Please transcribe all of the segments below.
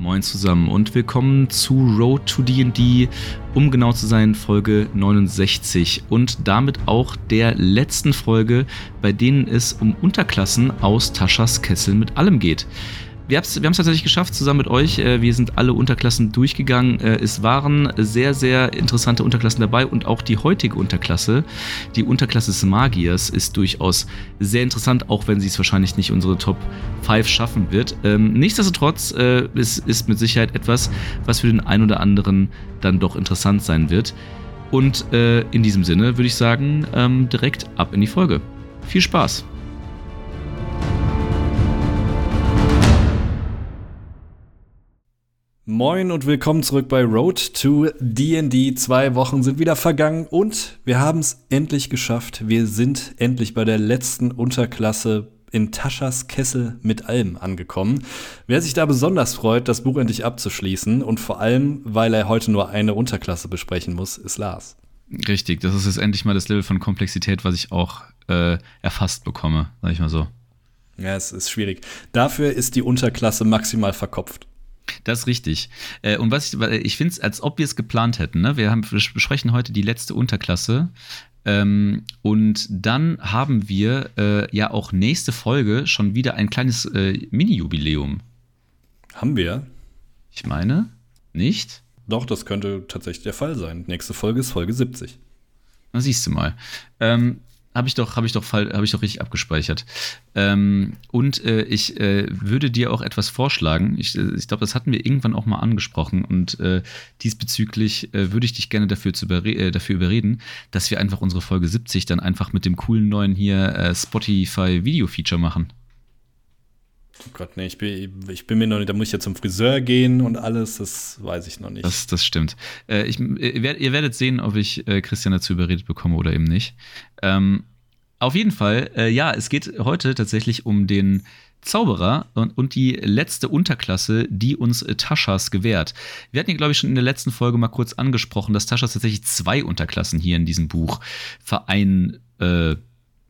Moin zusammen und willkommen zu Road to D&D, um genau zu sein, Folge 69 und damit auch der letzten Folge, bei denen es um Unterklassen aus Taschas Kessel mit allem geht wir haben es tatsächlich geschafft, zusammen mit euch. Äh, wir sind alle Unterklassen durchgegangen. Äh, es waren sehr, sehr interessante Unterklassen dabei und auch die heutige Unterklasse, die Unterklasse des Magiers, ist durchaus sehr interessant, auch wenn sie es wahrscheinlich nicht unsere Top 5 schaffen wird. Ähm, nichtsdestotrotz äh, es ist mit Sicherheit etwas, was für den einen oder anderen dann doch interessant sein wird. Und in diesem Sinne würde ich sagen, ähm, direkt ab in die Folge. Viel Spaß! Moin und willkommen zurück bei Road to D&D. Zwei Wochen sind wieder vergangen und wir haben es endlich geschafft. Wir sind endlich bei der letzten Unterklasse in Taschas Kessel mit Alm angekommen. Wer sich da besonders freut, das Buch endlich abzuschließen und vor allem, weil er heute nur eine Unterklasse besprechen muss, ist Lars. Richtig, das ist jetzt endlich mal das Level von Komplexität, was ich auch äh, erfasst bekomme, sag ich mal so. Ja, es ist schwierig. Dafür ist die Unterklasse maximal verkopft. Das ist richtig. Äh, und was ich, ich finde es, als ob wir es geplant hätten. Ne? Wir, haben, wir besprechen heute die letzte Unterklasse. Ähm, und dann haben wir äh, ja auch nächste Folge schon wieder ein kleines äh, Mini-Jubiläum. Haben wir? Ich meine, nicht? Doch, das könnte tatsächlich der Fall sein. Nächste Folge ist Folge 70. Na, siehst du mal. Ähm, habe ich doch, habe ich doch, habe ich doch richtig abgespeichert. Ähm, und äh, ich äh, würde dir auch etwas vorschlagen. Ich, äh, ich glaube, das hatten wir irgendwann auch mal angesprochen. Und äh, diesbezüglich äh, würde ich dich gerne dafür, zu überre äh, dafür überreden, dass wir einfach unsere Folge 70 dann einfach mit dem coolen neuen hier Spotify Video Feature machen. Oh Gott, nee, ich bin, ich bin mir noch nicht, da muss ich ja zum Friseur gehen und alles, das weiß ich noch nicht. Das, das stimmt. Äh, ich, ihr werdet sehen, ob ich äh, Christian dazu überredet bekomme oder eben nicht. Ähm, auf jeden Fall, äh, ja, es geht heute tatsächlich um den Zauberer und, und die letzte Unterklasse, die uns äh, Taschas gewährt. Wir hatten ja, glaube ich, schon in der letzten Folge mal kurz angesprochen, dass Taschas tatsächlich zwei Unterklassen hier in diesem Buch verein, äh,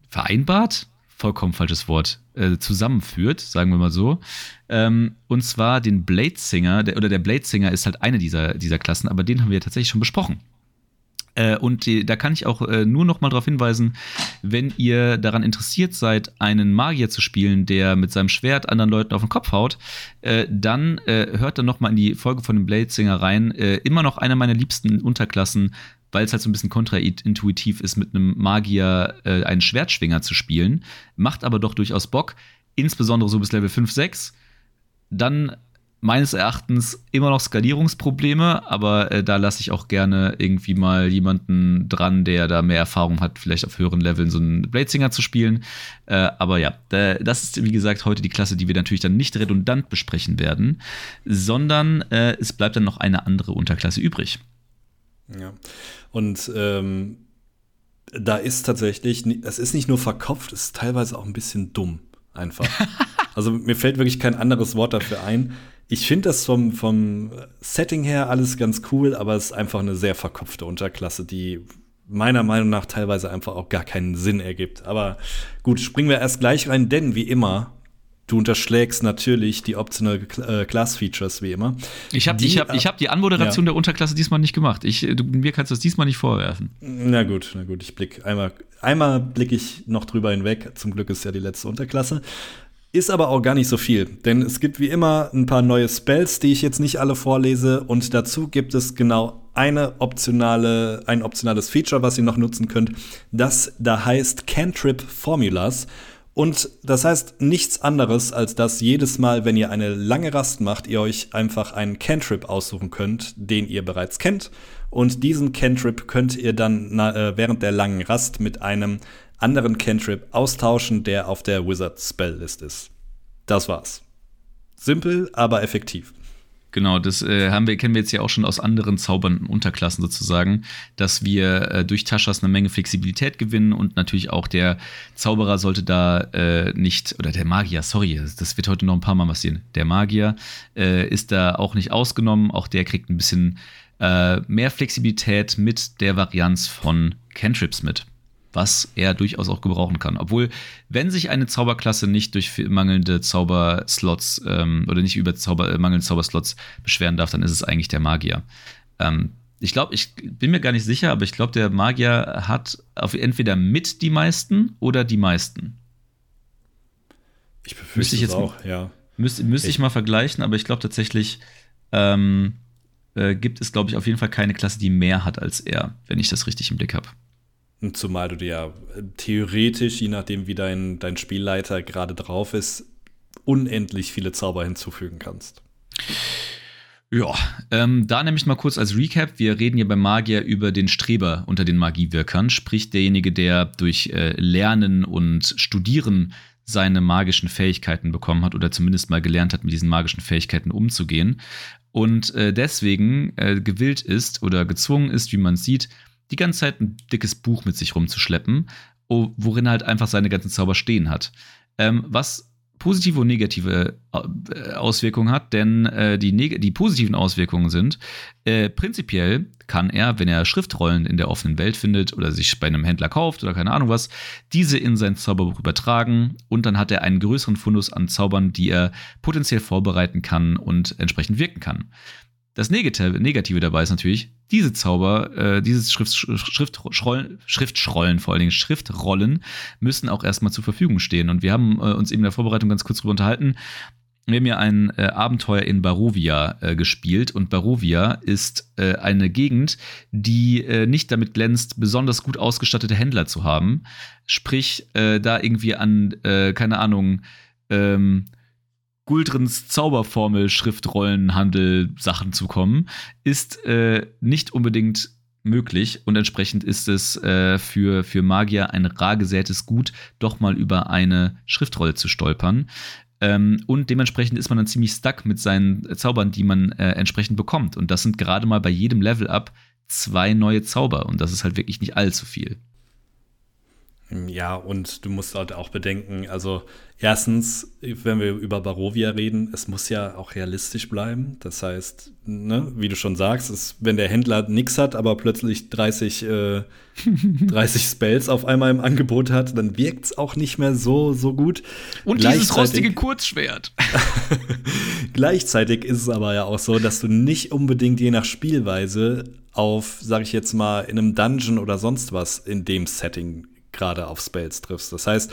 vereinbart vollkommen falsches Wort, äh, zusammenführt, sagen wir mal so. Ähm, und zwar den Bladesinger, der, oder der Bladesinger ist halt eine dieser, dieser Klassen, aber den haben wir tatsächlich schon besprochen. Äh, und die, da kann ich auch äh, nur noch mal darauf hinweisen, wenn ihr daran interessiert seid, einen Magier zu spielen, der mit seinem Schwert anderen Leuten auf den Kopf haut, äh, dann äh, hört dann noch mal in die Folge von dem Bladesinger rein. Äh, immer noch eine meiner liebsten Unterklassen, weil es halt so ein bisschen kontraintuitiv ist, mit einem Magier äh, einen Schwertschwinger zu spielen. Macht aber doch durchaus Bock, insbesondere so bis Level 5, 6. Dann meines Erachtens immer noch Skalierungsprobleme, aber äh, da lasse ich auch gerne irgendwie mal jemanden dran, der da mehr Erfahrung hat, vielleicht auf höheren Leveln so einen Bladesinger zu spielen. Äh, aber ja, das ist wie gesagt heute die Klasse, die wir natürlich dann nicht redundant besprechen werden, sondern äh, es bleibt dann noch eine andere Unterklasse übrig. Ja. Und ähm, da ist tatsächlich, es ist nicht nur verkopft, es ist teilweise auch ein bisschen dumm, einfach. also mir fällt wirklich kein anderes Wort dafür ein. Ich finde das vom, vom Setting her alles ganz cool, aber es ist einfach eine sehr verkopfte Unterklasse, die meiner Meinung nach teilweise einfach auch gar keinen Sinn ergibt. Aber gut, springen wir erst gleich rein, denn wie immer Du unterschlägst natürlich die Optional äh, Class Features wie immer. Ich habe ich hab, ich hab die Anmoderation ja. der Unterklasse diesmal nicht gemacht. Ich, du, mir kannst du das diesmal nicht vorwerfen. Na gut, na gut, ich blick einmal einmal blicke ich noch drüber hinweg. Zum Glück ist ja die letzte Unterklasse. Ist aber auch gar nicht so viel, denn es gibt wie immer ein paar neue Spells, die ich jetzt nicht alle vorlese und dazu gibt es genau eine optionale, ein optionales Feature, was ihr noch nutzen könnt, das da heißt Cantrip Formulas. Und das heißt nichts anderes, als dass jedes Mal, wenn ihr eine lange Rast macht, ihr euch einfach einen Cantrip aussuchen könnt, den ihr bereits kennt. Und diesen Cantrip könnt ihr dann äh, während der langen Rast mit einem anderen Cantrip austauschen, der auf der Wizard Spell List ist. Das war's. Simpel, aber effektiv. Genau, das äh, haben wir, kennen wir jetzt ja auch schon aus anderen zaubernden Unterklassen sozusagen, dass wir äh, durch Taschas eine Menge Flexibilität gewinnen und natürlich auch der Zauberer sollte da äh, nicht, oder der Magier, sorry, das wird heute noch ein paar Mal passieren. Der Magier äh, ist da auch nicht ausgenommen, auch der kriegt ein bisschen äh, mehr Flexibilität mit der Varianz von Cantrips mit. Was er durchaus auch gebrauchen kann. Obwohl, wenn sich eine Zauberklasse nicht durch mangelnde Zauberslots ähm, oder nicht über Zauber, äh, mangelnde Zauberslots beschweren darf, dann ist es eigentlich der Magier. Ähm, ich glaube, ich bin mir gar nicht sicher, aber ich glaube, der Magier hat auf entweder mit die meisten oder die meisten. Ich befürchte ich jetzt auch, ja. Müsste, müsste ich, ich mal vergleichen, aber ich glaube tatsächlich ähm, äh, gibt es, glaube ich, auf jeden Fall keine Klasse, die mehr hat als er, wenn ich das richtig im Blick habe. Zumal du dir ja äh, theoretisch, je nachdem, wie dein, dein Spielleiter gerade drauf ist, unendlich viele Zauber hinzufügen kannst. Ja, ähm, da nämlich mal kurz als Recap. Wir reden hier beim Magier über den Streber unter den Magiewirkern, sprich derjenige, der durch äh, Lernen und Studieren seine magischen Fähigkeiten bekommen hat oder zumindest mal gelernt hat, mit diesen magischen Fähigkeiten umzugehen und äh, deswegen äh, gewillt ist oder gezwungen ist, wie man sieht, die ganze Zeit ein dickes Buch mit sich rumzuschleppen, worin er halt einfach seine ganzen Zauber stehen hat. Ähm, was positive und negative äh, Auswirkungen hat, denn äh, die, die, positiven Auswirkungen sind, äh, prinzipiell kann er, wenn er Schriftrollen in der offenen Welt findet oder sich bei einem Händler kauft oder keine Ahnung was, diese in sein Zauberbuch übertragen und dann hat er einen größeren Fundus an Zaubern, die er potenziell vorbereiten kann und entsprechend wirken kann. Das Negative dabei ist natürlich, diese Zauber, äh, dieses Schrift, Schriftrollen, Schriftschrollen, vor allen Dingen Schriftrollen, müssen auch erstmal zur Verfügung stehen. Und wir haben äh, uns eben in der Vorbereitung ganz kurz darüber unterhalten. Wir haben ja ein äh, Abenteuer in Barovia äh, gespielt und Barovia ist äh, eine Gegend, die äh, nicht damit glänzt, besonders gut ausgestattete Händler zu haben. Sprich, da irgendwie an, keine Ahnung, ähm, Guldrens Zauberformel, Schriftrollenhandel Sachen zu kommen, ist äh, nicht unbedingt möglich und entsprechend ist es äh, für, für Magier ein rar gesätes Gut, doch mal über eine Schriftrolle zu stolpern. Ähm, und dementsprechend ist man dann ziemlich stuck mit seinen Zaubern, die man äh, entsprechend bekommt. Und das sind gerade mal bei jedem Level-Up zwei neue Zauber. Und das ist halt wirklich nicht allzu viel. Ja, und du musst halt auch bedenken, also erstens, wenn wir über Barovia reden, es muss ja auch realistisch bleiben. Das heißt, ne, wie du schon sagst, ist, wenn der Händler nichts hat, aber plötzlich 30, äh, 30 Spells auf einmal im Angebot hat, dann wirkt es auch nicht mehr so, so gut. Und dieses rostige Kurzschwert. Gleichzeitig ist es aber ja auch so, dass du nicht unbedingt je nach Spielweise auf, sag ich jetzt mal, in einem Dungeon oder sonst was in dem Setting gerade auf Spells triffst. Das heißt,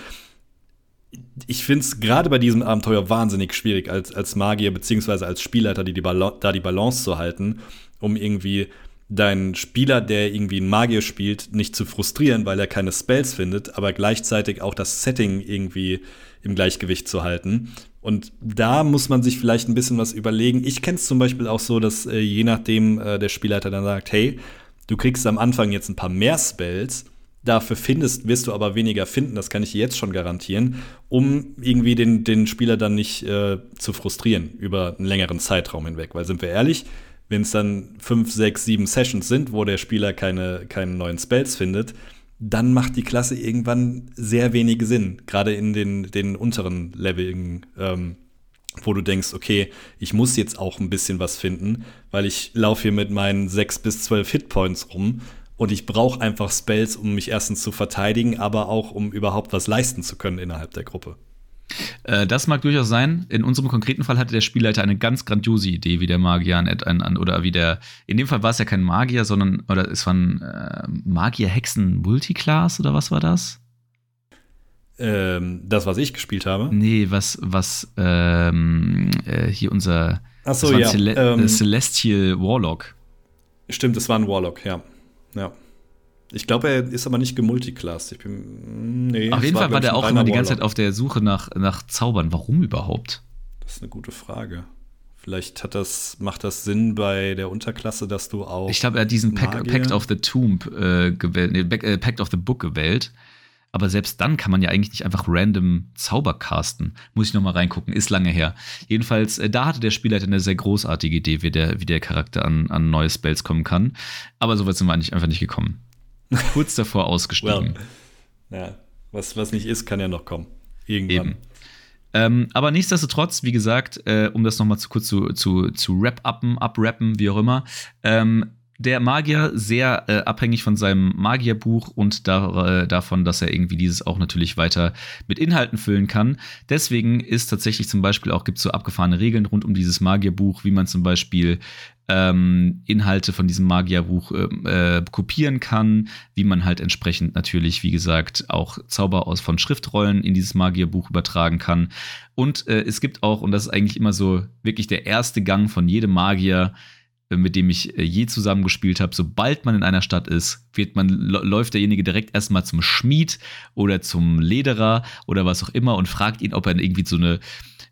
ich finde es gerade bei diesem Abenteuer wahnsinnig schwierig, als, als Magier beziehungsweise als Spielleiter die, die da die Balance zu halten, um irgendwie deinen Spieler, der irgendwie einen Magier spielt, nicht zu frustrieren, weil er keine Spells findet, aber gleichzeitig auch das Setting irgendwie im Gleichgewicht zu halten. Und da muss man sich vielleicht ein bisschen was überlegen. Ich kenne es zum Beispiel auch so, dass äh, je nachdem äh, der Spielleiter dann sagt, hey, du kriegst am Anfang jetzt ein paar mehr Spells, Dafür findest, wirst du aber weniger finden, das kann ich jetzt schon garantieren, um irgendwie den, den Spieler dann nicht äh, zu frustrieren über einen längeren Zeitraum hinweg. Weil sind wir ehrlich, wenn es dann fünf, sechs, sieben Sessions sind, wo der Spieler keine, keine neuen Spells findet, dann macht die Klasse irgendwann sehr wenig Sinn. Gerade in den, den unteren Leveln, ähm, wo du denkst, okay, ich muss jetzt auch ein bisschen was finden, weil ich laufe hier mit meinen sechs bis zwölf Hitpoints rum und ich brauche einfach Spells, um mich erstens zu verteidigen, aber auch um überhaupt was leisten zu können innerhalb der Gruppe. Äh, das mag durchaus sein. In unserem konkreten Fall hatte der Spielleiter eine ganz grandiose Idee, wie der Magier an, an, an oder wie der. In dem Fall war es ja kein Magier, sondern oder es war ein äh, Magier-Hexen-Multiclass oder was war das? Ähm, das, was ich gespielt habe? Nee, was, was ähm, äh, hier unser Ach so, ja. Cele ähm, Celestial Warlock. Stimmt, es war ein Warlock, ja. Ja. Ich glaube, er ist aber nicht gemulticlassed. Ich bin. Nee, auf jeden Fall war der auch immer die ganze Zeit auf der Suche nach, nach Zaubern. Warum überhaupt? Das ist eine gute Frage. Vielleicht hat das, macht das Sinn bei der Unterklasse, dass du auch. Ich glaube, er hat diesen Pact, Pact of the Tomb äh, gewählt, nee, äh, Pact of the Book gewählt. Aber selbst dann kann man ja eigentlich nicht einfach random Zauber casten. Muss ich noch mal reingucken, ist lange her. Jedenfalls, äh, da hatte der Spieler eine sehr großartige Idee, wie der, wie der Charakter an, an neue Spells kommen kann. Aber so weit sind wir eigentlich einfach nicht gekommen. Kurz davor ausgestiegen. well, ja, was, was nicht ist, kann ja noch kommen. Irgendwann. Eben. Ähm, aber nichtsdestotrotz, wie gesagt, äh, um das noch mal zu kurz zu, zu, zu wrap-uppen, abrappen, wie auch immer, ähm, der Magier sehr äh, abhängig von seinem Magierbuch und da, äh, davon, dass er irgendwie dieses auch natürlich weiter mit Inhalten füllen kann. Deswegen ist tatsächlich zum Beispiel auch, gibt es so abgefahrene Regeln rund um dieses Magierbuch, wie man zum Beispiel ähm, Inhalte von diesem Magierbuch äh, äh, kopieren kann, wie man halt entsprechend natürlich, wie gesagt, auch Zauber aus von Schriftrollen in dieses Magierbuch übertragen kann. Und äh, es gibt auch, und das ist eigentlich immer so wirklich der erste Gang von jedem Magier, mit dem ich äh, je zusammengespielt habe, sobald man in einer Stadt ist, wird man, läuft derjenige direkt erstmal zum Schmied oder zum Lederer oder was auch immer und fragt ihn, ob er irgendwie so eine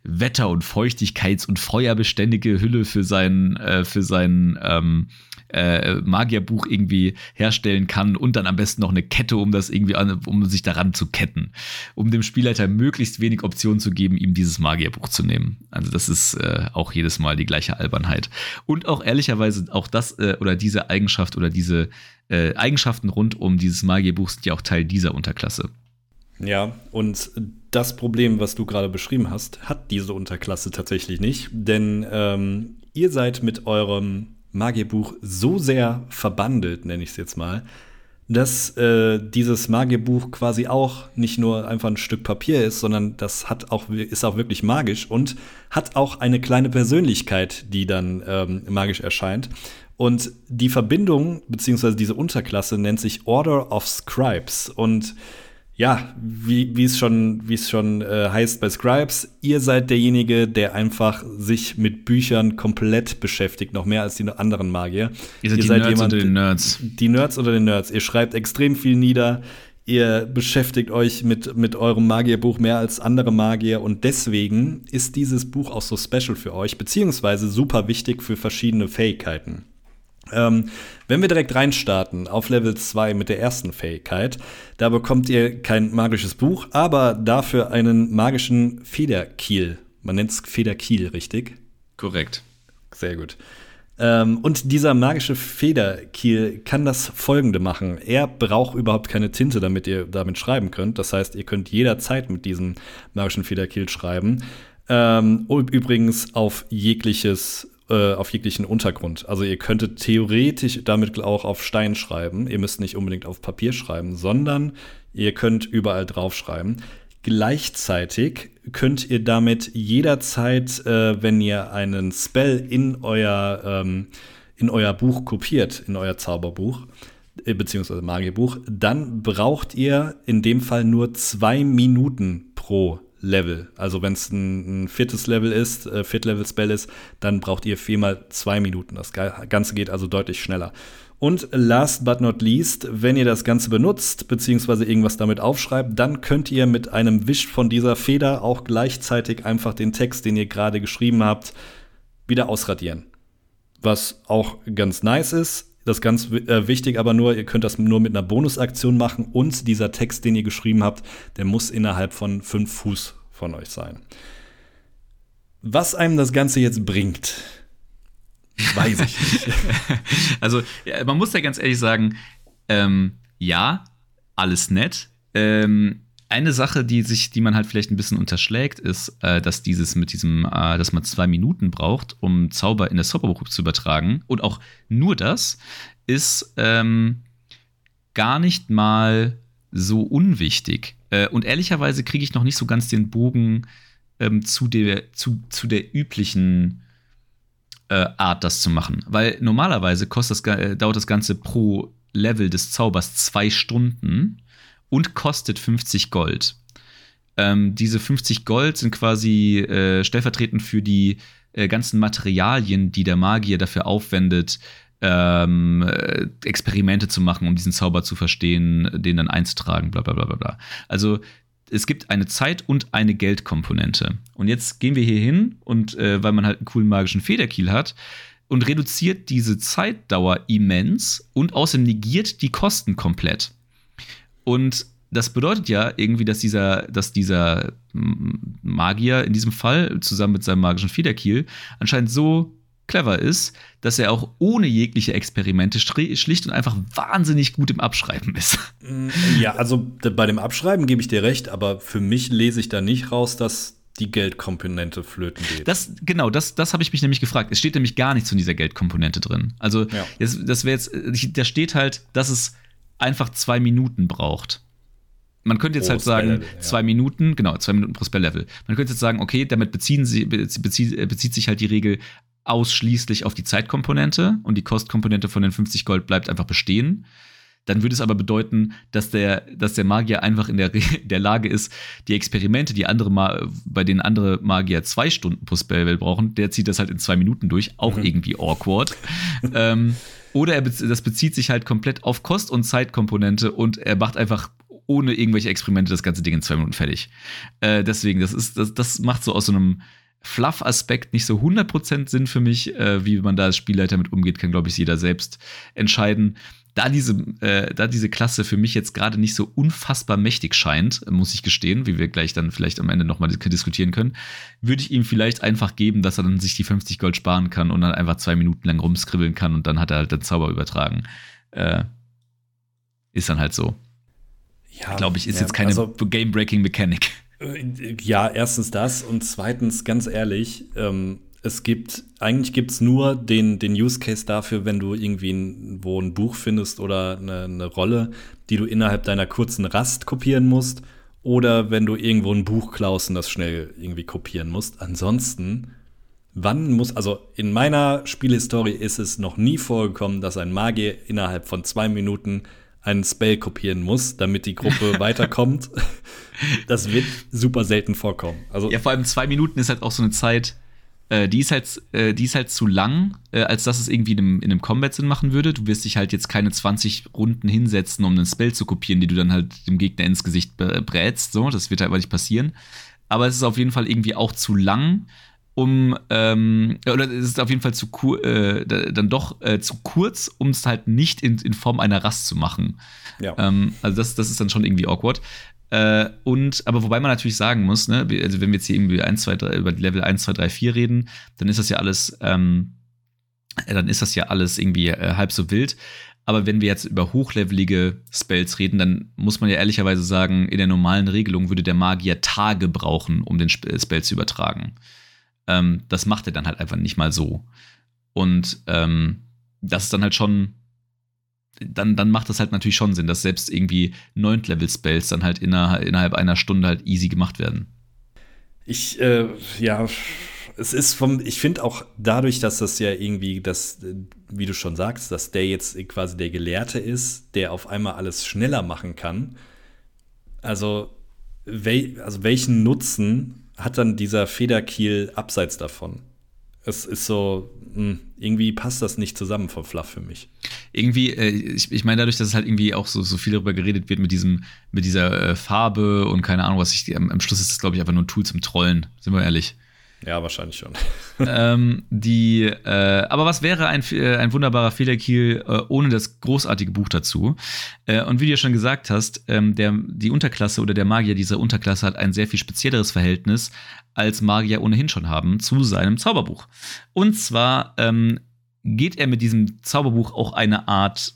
Wetter- und Feuchtigkeits- und Feuerbeständige Hülle für sein, äh, für sein ähm, äh, Magierbuch irgendwie herstellen kann und dann am besten noch eine Kette, um das irgendwie an, um sich daran zu ketten, um dem Spielleiter möglichst wenig Optionen zu geben, ihm dieses Magierbuch zu nehmen. Also das ist äh, auch jedes Mal die gleiche Albernheit. Und auch ehrlicherweise auch das äh, oder diese Eigenschaft oder diese äh, Eigenschaften rund um dieses Magierbuch sind ja auch Teil dieser Unterklasse. Ja, und das Problem, was du gerade beschrieben hast, hat diese Unterklasse tatsächlich nicht, denn ähm, ihr seid mit eurem Magierbuch so sehr verbandelt, nenne ich es jetzt mal, dass äh, dieses Magierbuch quasi auch nicht nur einfach ein Stück Papier ist, sondern das hat auch, ist auch wirklich magisch und hat auch eine kleine Persönlichkeit, die dann ähm, magisch erscheint. Und die Verbindung, beziehungsweise diese Unterklasse nennt sich Order of Scribes. Und ja, wie, es schon, wie es schon äh, heißt bei Scribes, ihr seid derjenige, der einfach sich mit Büchern komplett beschäftigt, noch mehr als die anderen Magier. Ihr seid, ihr die seid Nerds jemand, unter den Nerds. Die Nerds unter den Nerds. Ihr schreibt extrem viel nieder. Ihr beschäftigt euch mit, mit eurem Magierbuch mehr als andere Magier und deswegen ist dieses Buch auch so special für euch, beziehungsweise super wichtig für verschiedene Fähigkeiten. Ähm, wenn wir direkt reinstarten auf Level 2 mit der ersten Fähigkeit, da bekommt ihr kein magisches Buch, aber dafür einen magischen Federkiel. Man nennt es Federkiel, richtig? Korrekt. Sehr gut. Ähm, und dieser magische Federkiel kann das folgende machen. Er braucht überhaupt keine Tinte, damit ihr damit schreiben könnt. Das heißt, ihr könnt jederzeit mit diesem magischen Federkiel schreiben. Ähm, übrigens auf jegliches äh, auf jeglichen Untergrund. Also ihr könntet theoretisch damit auch auf Stein schreiben. Ihr müsst nicht unbedingt auf Papier schreiben, sondern ihr könnt überall draufschreiben. Gleichzeitig könnt ihr damit jederzeit, äh, wenn ihr einen Spell in euer, ähm, in euer Buch kopiert, in euer Zauberbuch, äh, beziehungsweise Magierbuch, dann braucht ihr in dem Fall nur zwei Minuten pro Level. Also wenn es ein, ein, viertes Level ist, äh, Viert-Level-Spell ist, dann braucht ihr viermal zwei Minuten. Das Ganze geht also deutlich schneller. Und last but not least, wenn ihr das Ganze benutzt, beziehungsweise irgendwas damit aufschreibt, dann könnt ihr mit einem Wisch von dieser Feder auch gleichzeitig einfach den Text, den ihr gerade geschrieben habt, wieder ausradieren. Was auch ganz nice ist. Das ist ganz äh, wichtig, aber nur, ihr könnt das nur mit einer Bonusaktion machen und dieser Text, den ihr geschrieben habt, der muss innerhalb von fünf Fuß von euch sein. Was einem das Ganze jetzt bringt, weiß ich nicht. also, man muss ja ganz ehrlich sagen, ähm, ja, alles nett. Ähm, eine Sache, die sich, die man halt vielleicht ein bisschen unterschlägt, ist, äh, dass dieses mit diesem, äh, dass man zwei Minuten braucht, um Zauber in das Zauberbuch zu übertragen. Und auch nur das ist ähm, gar nicht mal so unwichtig. Äh, und ehrlicherweise kriege ich noch nicht so ganz den Bogen ähm, zu, der, zu, zu der üblichen äh, Art, das zu machen. Weil normalerweise das, äh, dauert das Ganze pro Level des Zaubers zwei Stunden und kostet 50 Gold. Ähm, diese 50 Gold sind quasi äh, stellvertretend für die äh, ganzen Materialien, die der Magier dafür aufwendet, ähm, äh, Experimente zu machen, um diesen Zauber zu verstehen, den dann einzutragen, bla bla bla bla. Also es gibt eine Zeit- und eine Geldkomponente. Und jetzt gehen wir hier hin und äh, weil man halt einen coolen magischen Federkiel hat und reduziert diese Zeitdauer immens und außerdem negiert die Kosten komplett. Und das bedeutet ja irgendwie, dass dieser, dass dieser Magier in diesem Fall zusammen mit seinem magischen Federkiel anscheinend so clever ist, dass er auch ohne jegliche Experimente schlicht und einfach wahnsinnig gut im Abschreiben ist. Ja, also bei dem Abschreiben gebe ich dir recht, aber für mich lese ich da nicht raus, dass die Geldkomponente flöten geht. Das, genau, das, das habe ich mich nämlich gefragt. Es steht nämlich gar nichts von dieser Geldkomponente drin. Also, ja. das, das wäre jetzt, da steht halt, dass es einfach zwei Minuten braucht. Man könnte jetzt pro halt sagen, ja. zwei Minuten, genau, zwei Minuten pro Spell-Level. Man könnte jetzt sagen, okay, damit beziehen sie, bezieht, bezieht sich halt die Regel ausschließlich auf die Zeitkomponente und die Kostkomponente von den 50 Gold bleibt einfach bestehen dann würde es aber bedeuten, dass der, dass der Magier einfach in der, der Lage ist, die Experimente, die andere Ma bei denen andere Magier zwei Stunden pro Spellwell brauchen, der zieht das halt in zwei Minuten durch, auch mhm. irgendwie awkward. ähm, oder er das bezieht sich halt komplett auf Kost- und Zeitkomponente und er macht einfach ohne irgendwelche Experimente das ganze Ding in zwei Minuten fertig. Äh, deswegen, das ist, das, das macht so aus so einem Fluff-Aspekt nicht so 100% Sinn für mich. Äh, wie man da als Spielleiter mit umgeht, kann, glaube ich, jeder selbst entscheiden da diese, äh, da diese Klasse für mich jetzt gerade nicht so unfassbar mächtig scheint, muss ich gestehen, wie wir gleich dann vielleicht am Ende nochmal diskutieren können, würde ich ihm vielleicht einfach geben, dass er dann sich die 50 Gold sparen kann und dann einfach zwei Minuten lang rumskribbeln kann und dann hat er halt den Zauber übertragen. Äh, ist dann halt so. Ja, Glaube ich, ist ja, jetzt keine also, Game-Breaking Mechanik. Äh, ja, erstens das und zweitens, ganz ehrlich, ähm, es gibt, eigentlich gibt es nur den, den Use Case dafür, wenn du irgendwie ein, wo ein Buch findest oder eine, eine Rolle, die du innerhalb deiner kurzen Rast kopieren musst. Oder wenn du irgendwo ein Buch klaust und das schnell irgendwie kopieren musst. Ansonsten, wann muss, also in meiner Spielhistorie ist es noch nie vorgekommen, dass ein Magier innerhalb von zwei Minuten einen Spell kopieren muss, damit die Gruppe weiterkommt. Das wird super selten vorkommen. Also ja, vor allem zwei Minuten ist halt auch so eine Zeit, äh, die, ist halt, äh, die ist halt zu lang, äh, als dass es irgendwie in einem, in einem Combat Sinn machen würde. Du wirst dich halt jetzt keine 20 Runden hinsetzen, um einen Spell zu kopieren, die du dann halt dem Gegner ins Gesicht brätst. So, das wird halt aber nicht passieren. Aber es ist auf jeden Fall irgendwie auch zu lang, um ähm, oder es ist auf jeden Fall zu äh, dann doch äh, zu kurz, um es halt nicht in, in Form einer Rast zu machen. Ja. Ähm, also das, das ist dann schon irgendwie awkward. Äh, und, aber wobei man natürlich sagen muss, ne, also wenn wir jetzt hier irgendwie 1, 2, 3, über Level 1, 2, 3, 4 reden, dann ist das ja alles, ähm, dann ist das ja alles irgendwie äh, halb so wild. Aber wenn wir jetzt über hochlevelige Spells reden, dann muss man ja ehrlicherweise sagen, in der normalen Regelung würde der Magier Tage brauchen, um den Spell zu übertragen. Ähm, das macht er dann halt einfach nicht mal so. Und ähm, das ist dann halt schon dann, dann macht das halt natürlich schon Sinn, dass selbst irgendwie Neunt-Level-Spells dann halt innerhalb, innerhalb einer Stunde halt easy gemacht werden. Ich, äh, ja, es ist vom, ich finde auch dadurch, dass das ja irgendwie, das, wie du schon sagst, dass der jetzt quasi der Gelehrte ist, der auf einmal alles schneller machen kann. Also, wel, also welchen Nutzen hat dann dieser Federkiel abseits davon? Es ist so, hm, irgendwie passt das nicht zusammen vom Fluff für mich. Irgendwie, äh, ich, meine, dadurch, dass es halt irgendwie auch so, so viel darüber geredet wird mit diesem, mit dieser äh, Farbe und keine Ahnung, was ich, am, am Schluss ist das, glaube ich, einfach nur ein Tool zum Trollen, sind wir ehrlich. Ja, wahrscheinlich schon. ähm, die, äh, aber was wäre ein, äh, ein wunderbarer Federkiel äh, ohne das großartige Buch dazu? Äh, und wie du ja schon gesagt hast, ähm, der, die Unterklasse oder der Magier dieser Unterklasse hat ein sehr viel spezielleres Verhältnis, als Magier ohnehin schon haben, zu seinem Zauberbuch. Und zwar ähm, geht er mit diesem Zauberbuch auch eine Art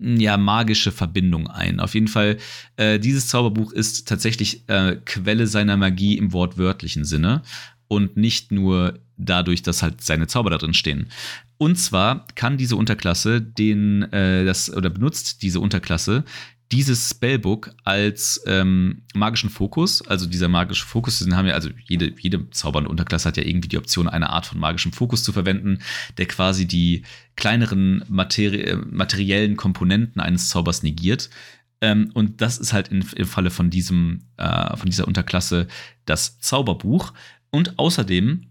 ja, magische Verbindung ein. Auf jeden Fall, äh, dieses Zauberbuch ist tatsächlich äh, Quelle seiner Magie im wortwörtlichen Sinne und nicht nur dadurch, dass halt seine Zauber da drin stehen. Und zwar kann diese Unterklasse den, äh, das, oder benutzt diese Unterklasse dieses Spellbook als ähm, magischen Fokus, also dieser magische Fokus, den haben ja, also jede, jede zaubernde Unterklasse hat ja irgendwie die Option, eine Art von magischem Fokus zu verwenden, der quasi die kleineren materi äh, materiellen Komponenten eines Zaubers negiert. Ähm, und das ist halt in, im Falle von diesem, äh, von dieser Unterklasse das Zauberbuch. Und außerdem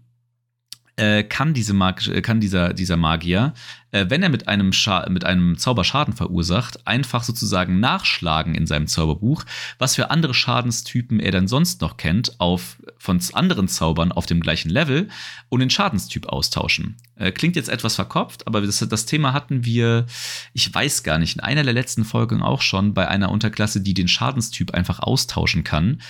äh, kann, diese magische, äh, kann dieser, dieser Magier, äh, wenn er mit einem, mit einem Zauber Schaden verursacht, einfach sozusagen nachschlagen in seinem Zauberbuch, was für andere Schadenstypen er dann sonst noch kennt, auf, von anderen Zaubern auf dem gleichen Level und den Schadenstyp austauschen. Äh, klingt jetzt etwas verkopft, aber das, das Thema hatten wir, ich weiß gar nicht, in einer der letzten Folgen auch schon bei einer Unterklasse, die den Schadenstyp einfach austauschen kann.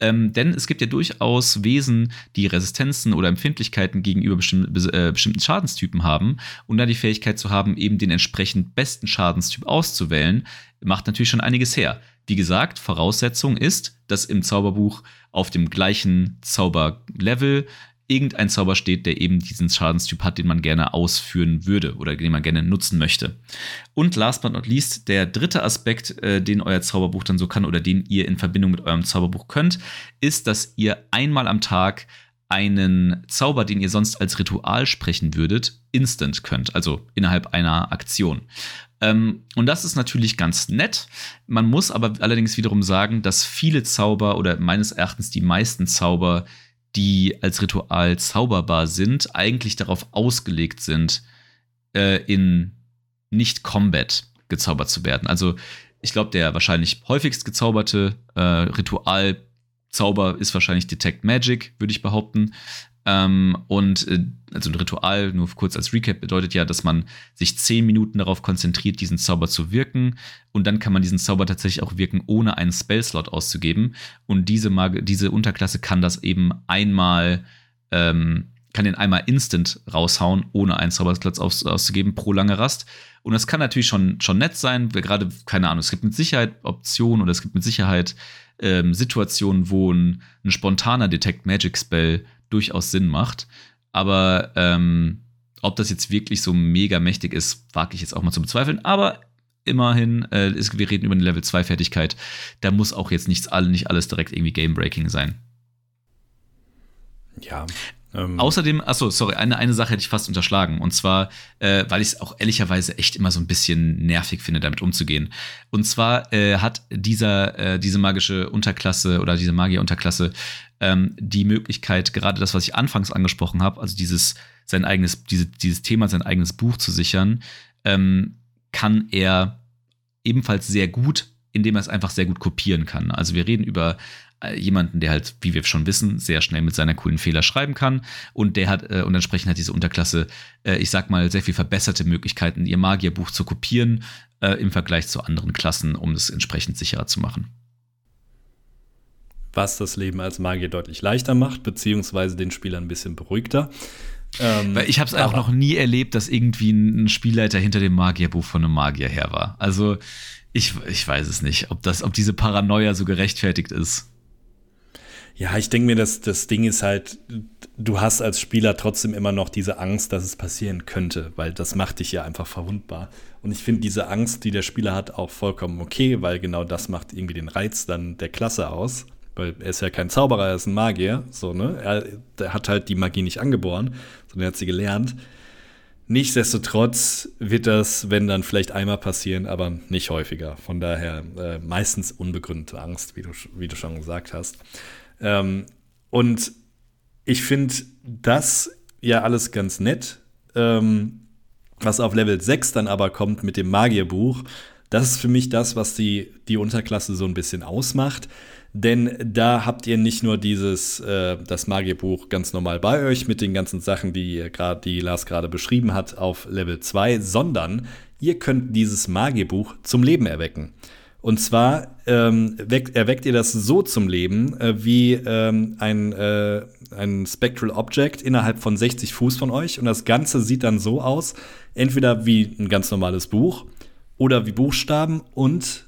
Ähm, denn es gibt ja durchaus Wesen, die Resistenzen oder Empfindlichkeiten gegenüber bestimmten, äh, bestimmten Schadenstypen haben. Und da die Fähigkeit zu haben, eben den entsprechend besten Schadenstyp auszuwählen, macht natürlich schon einiges her. Wie gesagt, Voraussetzung ist, dass im Zauberbuch auf dem gleichen Zauberlevel irgendein Zauber steht, der eben diesen Schadenstyp hat, den man gerne ausführen würde oder den man gerne nutzen möchte. Und last but not least, der dritte Aspekt, äh, den euer Zauberbuch dann so kann oder den ihr in Verbindung mit eurem Zauberbuch könnt, ist, dass ihr einmal am Tag einen Zauber, den ihr sonst als Ritual sprechen würdet, instant könnt, also innerhalb einer Aktion. Ähm, und das ist natürlich ganz nett. Man muss aber allerdings wiederum sagen, dass viele Zauber oder meines Erachtens die meisten Zauber die als Ritual zauberbar sind, eigentlich darauf ausgelegt sind, äh, in Nicht-Combat gezaubert zu werden. Also ich glaube, der wahrscheinlich häufigst gezauberte äh, Ritualzauber ist wahrscheinlich Detect Magic, würde ich behaupten. Ähm, und äh, also ein Ritual, nur kurz als Recap, bedeutet ja, dass man sich zehn Minuten darauf konzentriert, diesen Zauber zu wirken. Und dann kann man diesen Zauber tatsächlich auch wirken, ohne einen Spellslot auszugeben. Und diese, Mag diese Unterklasse kann das eben einmal, ähm, kann den einmal instant raushauen, ohne einen Zauberslot aus auszugeben pro lange Rast. Und das kann natürlich schon, schon nett sein, gerade, keine Ahnung, es gibt mit Sicherheit Optionen oder es gibt mit Sicherheit ähm, Situationen, wo ein, ein spontaner Detect Magic Spell durchaus Sinn macht. Aber ähm, ob das jetzt wirklich so mega mächtig ist, wage ich jetzt auch mal zu bezweifeln. Aber immerhin, äh, ist, wir reden über eine Level 2 Fertigkeit. Da muss auch jetzt nichts, nicht alles direkt irgendwie Game-Breaking sein. Ja. Ähm. Außerdem, achso, sorry, eine, eine Sache hätte ich fast unterschlagen. Und zwar, äh, weil ich es auch ehrlicherweise echt immer so ein bisschen nervig finde, damit umzugehen. Und zwar äh, hat dieser, äh, diese magische Unterklasse oder diese Magier-Unterklasse ähm, die Möglichkeit, gerade das, was ich anfangs angesprochen habe, also dieses, sein eigenes, diese, dieses Thema, sein eigenes Buch zu sichern, ähm, kann er ebenfalls sehr gut, indem er es einfach sehr gut kopieren kann. Also wir reden über jemanden, der halt, wie wir schon wissen, sehr schnell mit seiner coolen Fehler schreiben kann und der hat äh, und entsprechend hat diese Unterklasse, äh, ich sag mal, sehr viel verbesserte Möglichkeiten, ihr Magierbuch zu kopieren äh, im Vergleich zu anderen Klassen, um es entsprechend sicherer zu machen was das Leben als Magier deutlich leichter macht, beziehungsweise den Spieler ein bisschen beruhigter. Ähm, Weil ich habe es auch noch nie erlebt, dass irgendwie ein Spielleiter hinter dem Magierbuch von einem Magier her war. Also ich, ich weiß es nicht, ob, das, ob diese Paranoia so gerechtfertigt ist. Ja, ich denke mir, dass das Ding ist halt, du hast als Spieler trotzdem immer noch diese Angst, dass es passieren könnte, weil das macht dich ja einfach verwundbar. Und ich finde diese Angst, die der Spieler hat, auch vollkommen okay, weil genau das macht irgendwie den Reiz dann der Klasse aus weil er ist ja kein Zauberer, er ist ein Magier, so, ne? Er, er hat halt die Magie nicht angeboren, sondern er hat sie gelernt. Nichtsdestotrotz wird das, wenn dann vielleicht einmal passieren, aber nicht häufiger. Von daher äh, meistens unbegründete Angst, wie du, wie du schon gesagt hast. Ähm, und ich finde das ja alles ganz nett. Ähm, was auf Level 6 dann aber kommt mit dem Magierbuch, das ist für mich das, was die, die Unterklasse so ein bisschen ausmacht. Denn da habt ihr nicht nur dieses, äh, das Magierbuch ganz normal bei euch mit den ganzen Sachen, die, grad, die Lars gerade beschrieben hat, auf Level 2, sondern ihr könnt dieses Magierbuch zum Leben erwecken. Und zwar ähm, weckt, erweckt ihr das so zum Leben, äh, wie ähm, ein, äh, ein Spectral Object innerhalb von 60 Fuß von euch. Und das Ganze sieht dann so aus, entweder wie ein ganz normales Buch oder wie Buchstaben und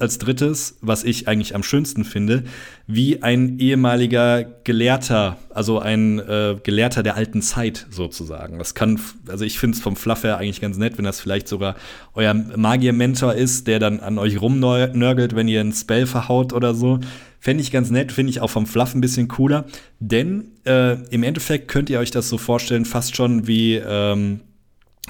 als drittes, was ich eigentlich am schönsten finde, wie ein ehemaliger Gelehrter, also ein äh, Gelehrter der alten Zeit sozusagen. Das kann, also ich finde es vom Fluff her eigentlich ganz nett, wenn das vielleicht sogar euer Magier-Mentor ist, der dann an euch rumnörgelt, wenn ihr einen Spell verhaut oder so. Fände ich ganz nett, finde ich auch vom Fluff ein bisschen cooler. Denn äh, im Endeffekt könnt ihr euch das so vorstellen, fast schon wie, ähm,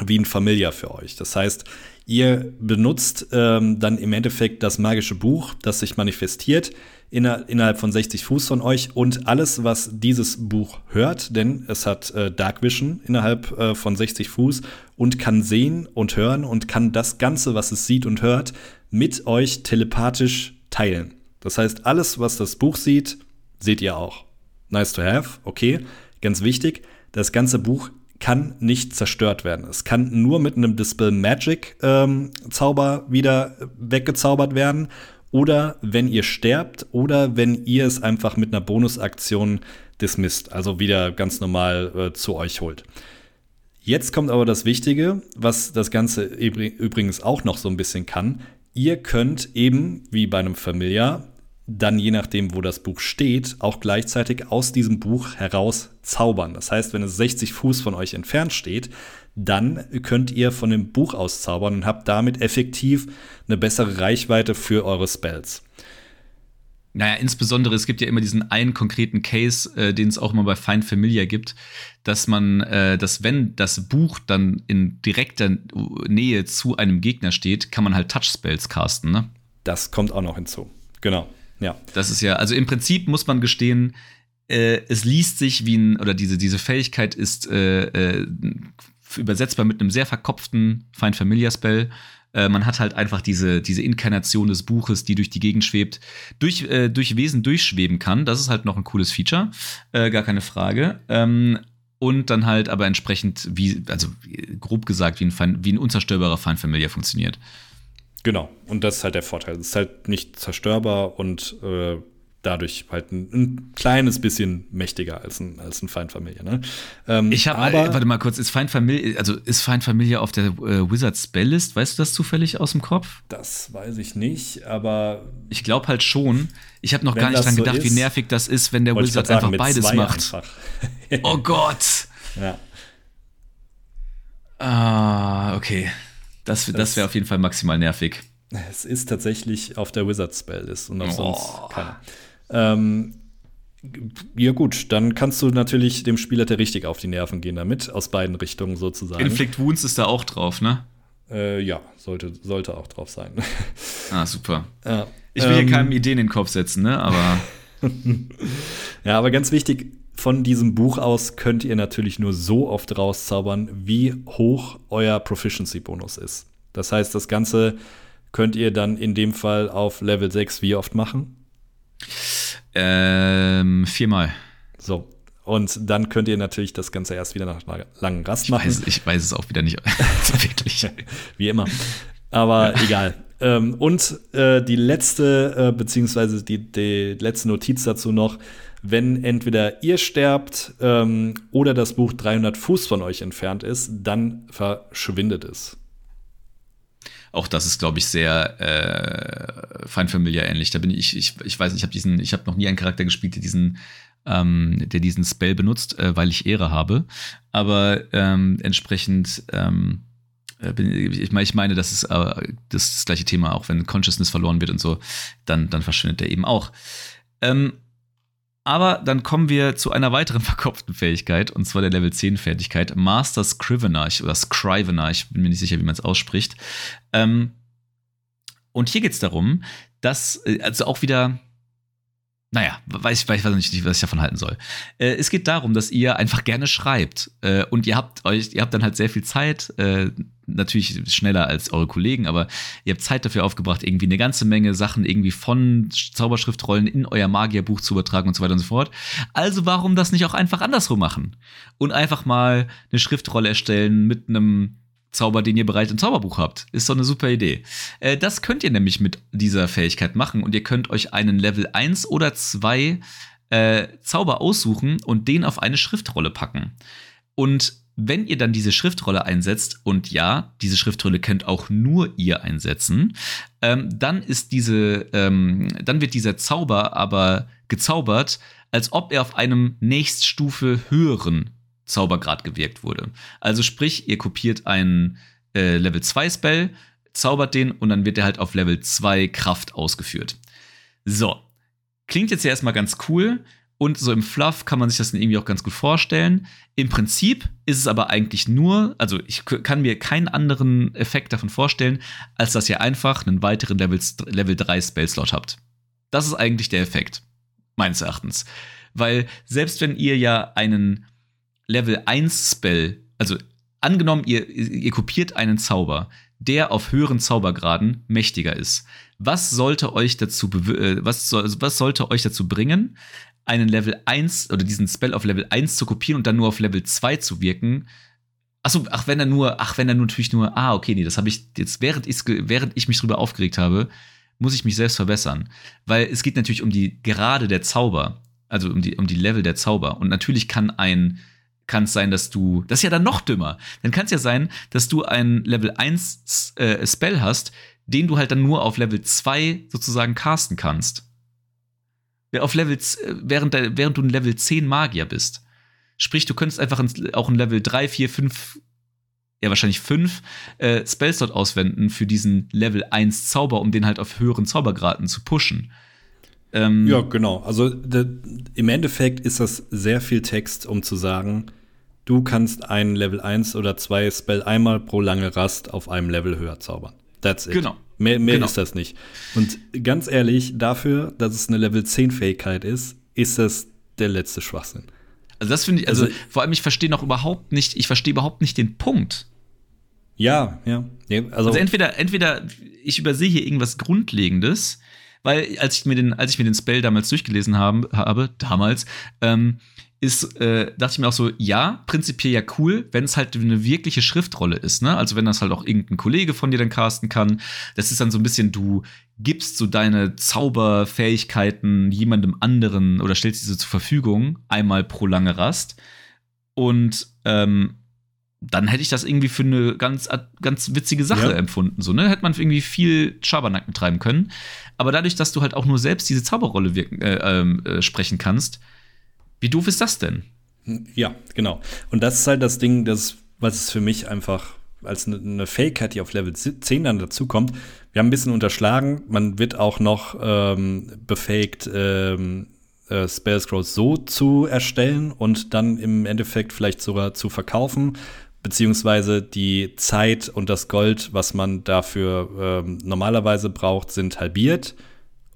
wie ein Familiar für euch. Das heißt, Ihr benutzt ähm, dann im Endeffekt das magische Buch, das sich manifestiert inner innerhalb von 60 Fuß von euch und alles, was dieses Buch hört, denn es hat äh, Dark Vision innerhalb äh, von 60 Fuß und kann sehen und hören und kann das Ganze, was es sieht und hört, mit euch telepathisch teilen. Das heißt, alles, was das Buch sieht, seht ihr auch. Nice to have, okay. Ganz wichtig, das ganze Buch kann nicht zerstört werden. Es kann nur mit einem Dispel Magic ähm, Zauber wieder weggezaubert werden. Oder wenn ihr sterbt oder wenn ihr es einfach mit einer Bonusaktion dismisst, also wieder ganz normal äh, zu euch holt. Jetzt kommt aber das Wichtige, was das Ganze übrigens auch noch so ein bisschen kann. ihr könnt eben, wie bei einem Familiar, dann je nachdem, wo das Buch steht, auch gleichzeitig aus diesem Buch heraus zaubern. Das heißt, wenn es 60 Fuß von euch entfernt steht, dann könnt ihr von dem Buch aus zaubern und habt damit effektiv eine bessere Reichweite für eure Spells. Naja, insbesondere, es gibt ja immer diesen einen konkreten Case, äh, den es auch immer bei Find Familiar gibt, dass man, äh, dass wenn das Buch dann in direkter Nähe zu einem Gegner steht, kann man halt Touch-Spells casten, ne? Das kommt auch noch hinzu. Genau, ja. Das ist ja, also im Prinzip muss man gestehen, äh, es liest sich wie ein, oder diese, diese Fähigkeit ist äh, äh, übersetzbar mit einem sehr verkopften Find Familiar Spell äh, man hat halt einfach diese, diese Inkarnation des Buches, die durch die Gegend schwebt, durch, äh, durch Wesen durchschweben kann. Das ist halt noch ein cooles Feature, äh, gar keine Frage. Ähm, und dann halt aber entsprechend, wie, also grob gesagt, wie ein, wie ein unzerstörbarer Feind Familiar funktioniert. Genau, und das ist halt der Vorteil. Es ist halt nicht zerstörbar und äh, dadurch halt ein, ein, kleines bisschen mächtiger als ein, als ein Feindfamilie. Ne? Ähm, ich habe, äh, warte mal kurz, ist Feindfamilie, also ist Feindfamilie auf der äh, Wizards Spelllist? Weißt du das zufällig aus dem Kopf? Das weiß ich nicht, aber. Ich glaube halt schon. Ich habe noch gar nicht dran so gedacht, ist, wie nervig das ist, wenn der Wizard sagen, einfach beides macht. oh Gott! Ja. Ah, okay. Das, das, das wäre auf jeden Fall maximal nervig. Es ist tatsächlich auf der Wizards Spelllist und auf oh. sonst keiner. Ähm, ja, gut, dann kannst du natürlich dem Spieler der richtig auf die Nerven gehen damit, aus beiden Richtungen sozusagen. Inflict Wounds ist da auch drauf, ne? Äh, ja, sollte, sollte auch drauf sein. Ah, super. Ja, ich will ähm, hier keinem Ideen in den Kopf setzen, ne? Aber. ja, aber ganz wichtig, von diesem Buch aus könnt ihr natürlich nur so oft rauszaubern, wie hoch euer Proficiency-Bonus ist. Das heißt, das Ganze könnt ihr dann in dem Fall auf Level 6 wie oft machen? Ähm, viermal. So. Und dann könnt ihr natürlich das Ganze erst wieder nach einer langen Rast machen. Ich weiß, ich weiß es auch wieder nicht wirklich. Wie immer. Aber egal. Ähm, und äh, die letzte, äh, beziehungsweise die, die letzte Notiz dazu noch, wenn entweder ihr sterbt ähm, oder das Buch 300 Fuß von euch entfernt ist, dann verschwindet es. Auch das ist, glaube ich, sehr äh, Feinfamiliar ähnlich. Da bin ich, ich, ich weiß nicht, ich habe diesen, noch nie einen Charakter gespielt, der diesen, ähm, der diesen Spell benutzt, äh, weil ich Ehre habe. Aber ähm, entsprechend, ähm, äh, ich, meine, das ist, äh, das, ist das gleiche Thema, auch wenn Consciousness verloren wird und so, dann, dann verschwindet er eben auch. Ähm, aber dann kommen wir zu einer weiteren verkopften Fähigkeit, und zwar der Level 10 Fertigkeit, Master Scrivener oder Scrivener, ich bin mir nicht sicher, wie man es ausspricht. Ähm, und hier geht es darum, dass, äh, also auch wieder, naja, weiß, weiß, weiß nicht, was ich davon halten soll. Äh, es geht darum, dass ihr einfach gerne schreibt. Äh, und ihr habt euch, ihr habt dann halt sehr viel Zeit, äh, natürlich schneller als eure Kollegen, aber ihr habt Zeit dafür aufgebracht, irgendwie eine ganze Menge Sachen irgendwie von Zauberschriftrollen in euer Magierbuch zu übertragen und so weiter und so fort. Also warum das nicht auch einfach andersrum machen? Und einfach mal eine Schriftrolle erstellen mit einem Zauber, den ihr bereits im Zauberbuch habt. Ist doch eine super Idee. Äh, das könnt ihr nämlich mit dieser Fähigkeit machen und ihr könnt euch einen Level 1 oder 2 äh, Zauber aussuchen und den auf eine Schriftrolle packen. Und wenn ihr dann diese Schriftrolle einsetzt, und ja, diese Schriftrolle könnt auch nur ihr einsetzen, ähm, dann ist diese, ähm, dann wird dieser Zauber aber gezaubert, als ob er auf einem Nächststufe höheren Zaubergrad gewirkt wurde. Also sprich, ihr kopiert einen äh, Level 2 Spell, zaubert den und dann wird er halt auf Level 2 Kraft ausgeführt. So. Klingt jetzt ja erstmal ganz cool und so im Fluff kann man sich das dann irgendwie auch ganz gut vorstellen. Im Prinzip ist es aber eigentlich nur, also ich kann mir keinen anderen Effekt davon vorstellen, als dass ihr einfach einen weiteren Level, Level 3 Spellslot habt. Das ist eigentlich der Effekt, meines Erachtens. Weil selbst wenn ihr ja einen Level 1 Spell, also angenommen, ihr, ihr kopiert einen Zauber, der auf höheren Zaubergraden mächtiger ist. Was sollte euch dazu, äh, was, was sollte euch dazu bringen, einen Level 1 oder diesen Spell auf Level 1 zu kopieren und dann nur auf Level 2 zu wirken? Achso, ach, wenn er nur, ach, wenn er natürlich nur, ah, okay, nee, das habe ich jetzt, während, während ich mich drüber aufgeregt habe, muss ich mich selbst verbessern. Weil es geht natürlich um die Gerade der Zauber, also um die, um die Level der Zauber. Und natürlich kann ein kann es sein, dass du. Das ist ja dann noch dümmer. Dann kann es ja sein, dass du ein Level 1 äh, Spell hast, den du halt dann nur auf Level 2 sozusagen casten kannst. Auf Level, während, während du ein Level 10 Magier bist. Sprich, du könntest einfach auch ein Level 3, 4, 5, ja wahrscheinlich 5 äh, Spellslot auswenden für diesen Level 1 Zauber, um den halt auf höheren Zaubergraden zu pushen. Ähm, ja, genau. Also im Endeffekt ist das sehr viel Text, um zu sagen, du kannst einen Level 1 oder 2 Spell einmal pro lange Rast auf einem Level höher zaubern. That's it. Genau. Mehr, mehr genau. ist das nicht. Und ganz ehrlich, dafür, dass es eine Level 10 Fähigkeit ist, ist das der letzte Schwachsinn. Also das finde ich, also, also, vor allem ich verstehe noch überhaupt nicht, ich verstehe überhaupt nicht den Punkt. Ja, ja. Also, also entweder, entweder ich übersehe hier irgendwas Grundlegendes, weil als ich mir den, als ich mir den Spell damals durchgelesen haben, habe, damals, ähm, ist, äh, dachte ich mir auch so, ja, prinzipiell ja cool, wenn es halt eine wirkliche Schriftrolle ist, ne? Also wenn das halt auch irgendein Kollege von dir dann casten kann. Das ist dann so ein bisschen, du gibst so deine Zauberfähigkeiten jemandem anderen oder stellst diese zur Verfügung, einmal pro lange Rast. Und ähm, dann hätte ich das irgendwie für eine ganz, ganz witzige Sache ja. empfunden. So, ne? Hätte man irgendwie viel Schabernacken treiben können. Aber dadurch, dass du halt auch nur selbst diese Zauberrolle wirken, äh, ähm, äh, sprechen kannst, wie doof ist das denn? Ja, genau. Und das ist halt das Ding, das, was es für mich einfach als eine, eine Fähigkeit, die auf Level 10 dann dazukommt. Wir haben ein bisschen unterschlagen. Man wird auch noch ähm, befähigt, ähm, äh, Spell Scrolls so zu erstellen und dann im Endeffekt vielleicht sogar zu verkaufen, beziehungsweise die Zeit und das Gold, was man dafür ähm, normalerweise braucht, sind halbiert.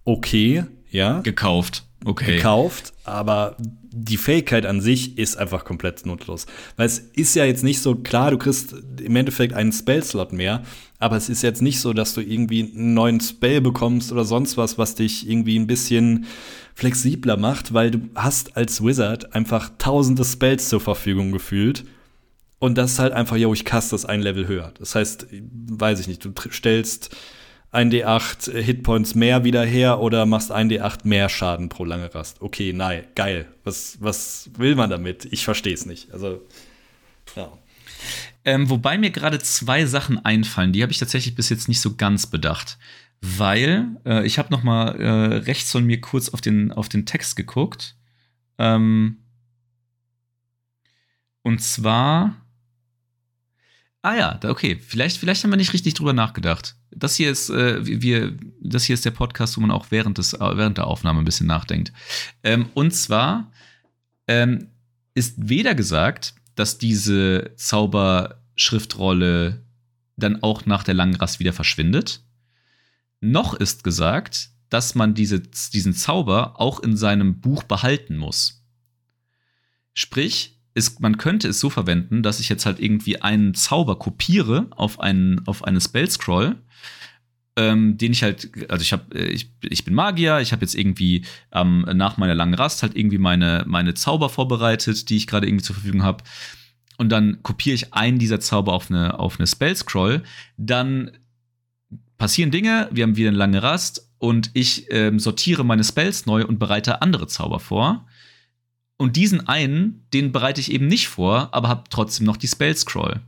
Okay, ja. Gekauft. Okay. Gekauft, aber die Fähigkeit an sich ist einfach komplett nutzlos. Weil es ist ja jetzt nicht so, klar, du kriegst im Endeffekt einen Spell-Slot mehr, aber es ist jetzt nicht so, dass du irgendwie einen neuen Spell bekommst oder sonst was, was dich irgendwie ein bisschen flexibler macht, weil du hast als Wizard einfach tausende Spells zur Verfügung gefühlt und das ist halt einfach, yo, ich cast das ein Level höher. Das heißt, weiß ich nicht, du stellst 1d8 Hitpoints mehr wieder her oder machst 1d8 mehr Schaden pro lange Rast. Okay, nein, geil. Was, was will man damit? Ich verstehe es nicht. Also, ja. Ähm, wobei mir gerade zwei Sachen einfallen, die habe ich tatsächlich bis jetzt nicht so ganz bedacht. Weil äh, ich habe noch mal äh, rechts von mir kurz auf den, auf den Text geguckt. Ähm, und zwar Ah ja, okay. Vielleicht, vielleicht haben wir nicht richtig drüber nachgedacht. Das hier ist, äh, wir, das hier ist der Podcast, wo man auch während, des, während der Aufnahme ein bisschen nachdenkt. Ähm, und zwar ähm, ist weder gesagt, dass diese Zauberschriftrolle dann auch nach der langen Rast wieder verschwindet, noch ist gesagt, dass man diese, diesen Zauber auch in seinem Buch behalten muss. Sprich, ist, man könnte es so verwenden, dass ich jetzt halt irgendwie einen Zauber kopiere auf, einen, auf eine Spellscroll, ähm, den ich halt, also ich habe, äh, ich, ich bin Magier, ich habe jetzt irgendwie ähm, nach meiner langen Rast halt irgendwie meine, meine Zauber vorbereitet, die ich gerade irgendwie zur Verfügung habe. Und dann kopiere ich einen dieser Zauber auf eine, auf eine Spellscroll. Dann passieren Dinge, wir haben wieder eine lange Rast und ich ähm, sortiere meine Spells neu und bereite andere Zauber vor. Und diesen einen, den bereite ich eben nicht vor, aber habe trotzdem noch die Spell-Scroll.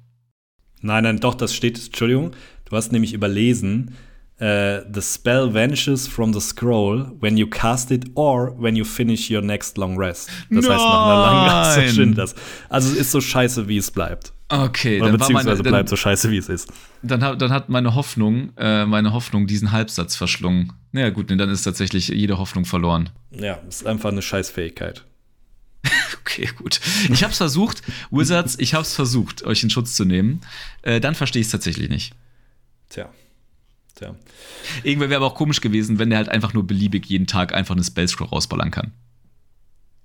Nein, nein, doch, das steht, Entschuldigung, du hast nämlich überlesen, uh, the spell vanishes from the scroll when you cast it or when you finish your next long rest. Das Nein. heißt, nach einer langen Rast verschwindet das. Also es ist so scheiße, wie es bleibt. Okay, Oder dann beziehungsweise meine, dann, bleibt so scheiße, wie es ist. Dann, dann hat meine Hoffnung, äh, meine Hoffnung diesen Halbsatz verschlungen. Naja, gut, dann ist tatsächlich jede Hoffnung verloren. Ja, ist einfach eine Scheißfähigkeit. Okay, gut. Ich habe es versucht, Wizards, ich habe es versucht, euch in Schutz zu nehmen. Äh, dann verstehe ich es tatsächlich nicht. Tja. Tja. Irgendwer wäre aber auch komisch gewesen, wenn der halt einfach nur beliebig jeden Tag einfach eine Spellscroll rausballern kann.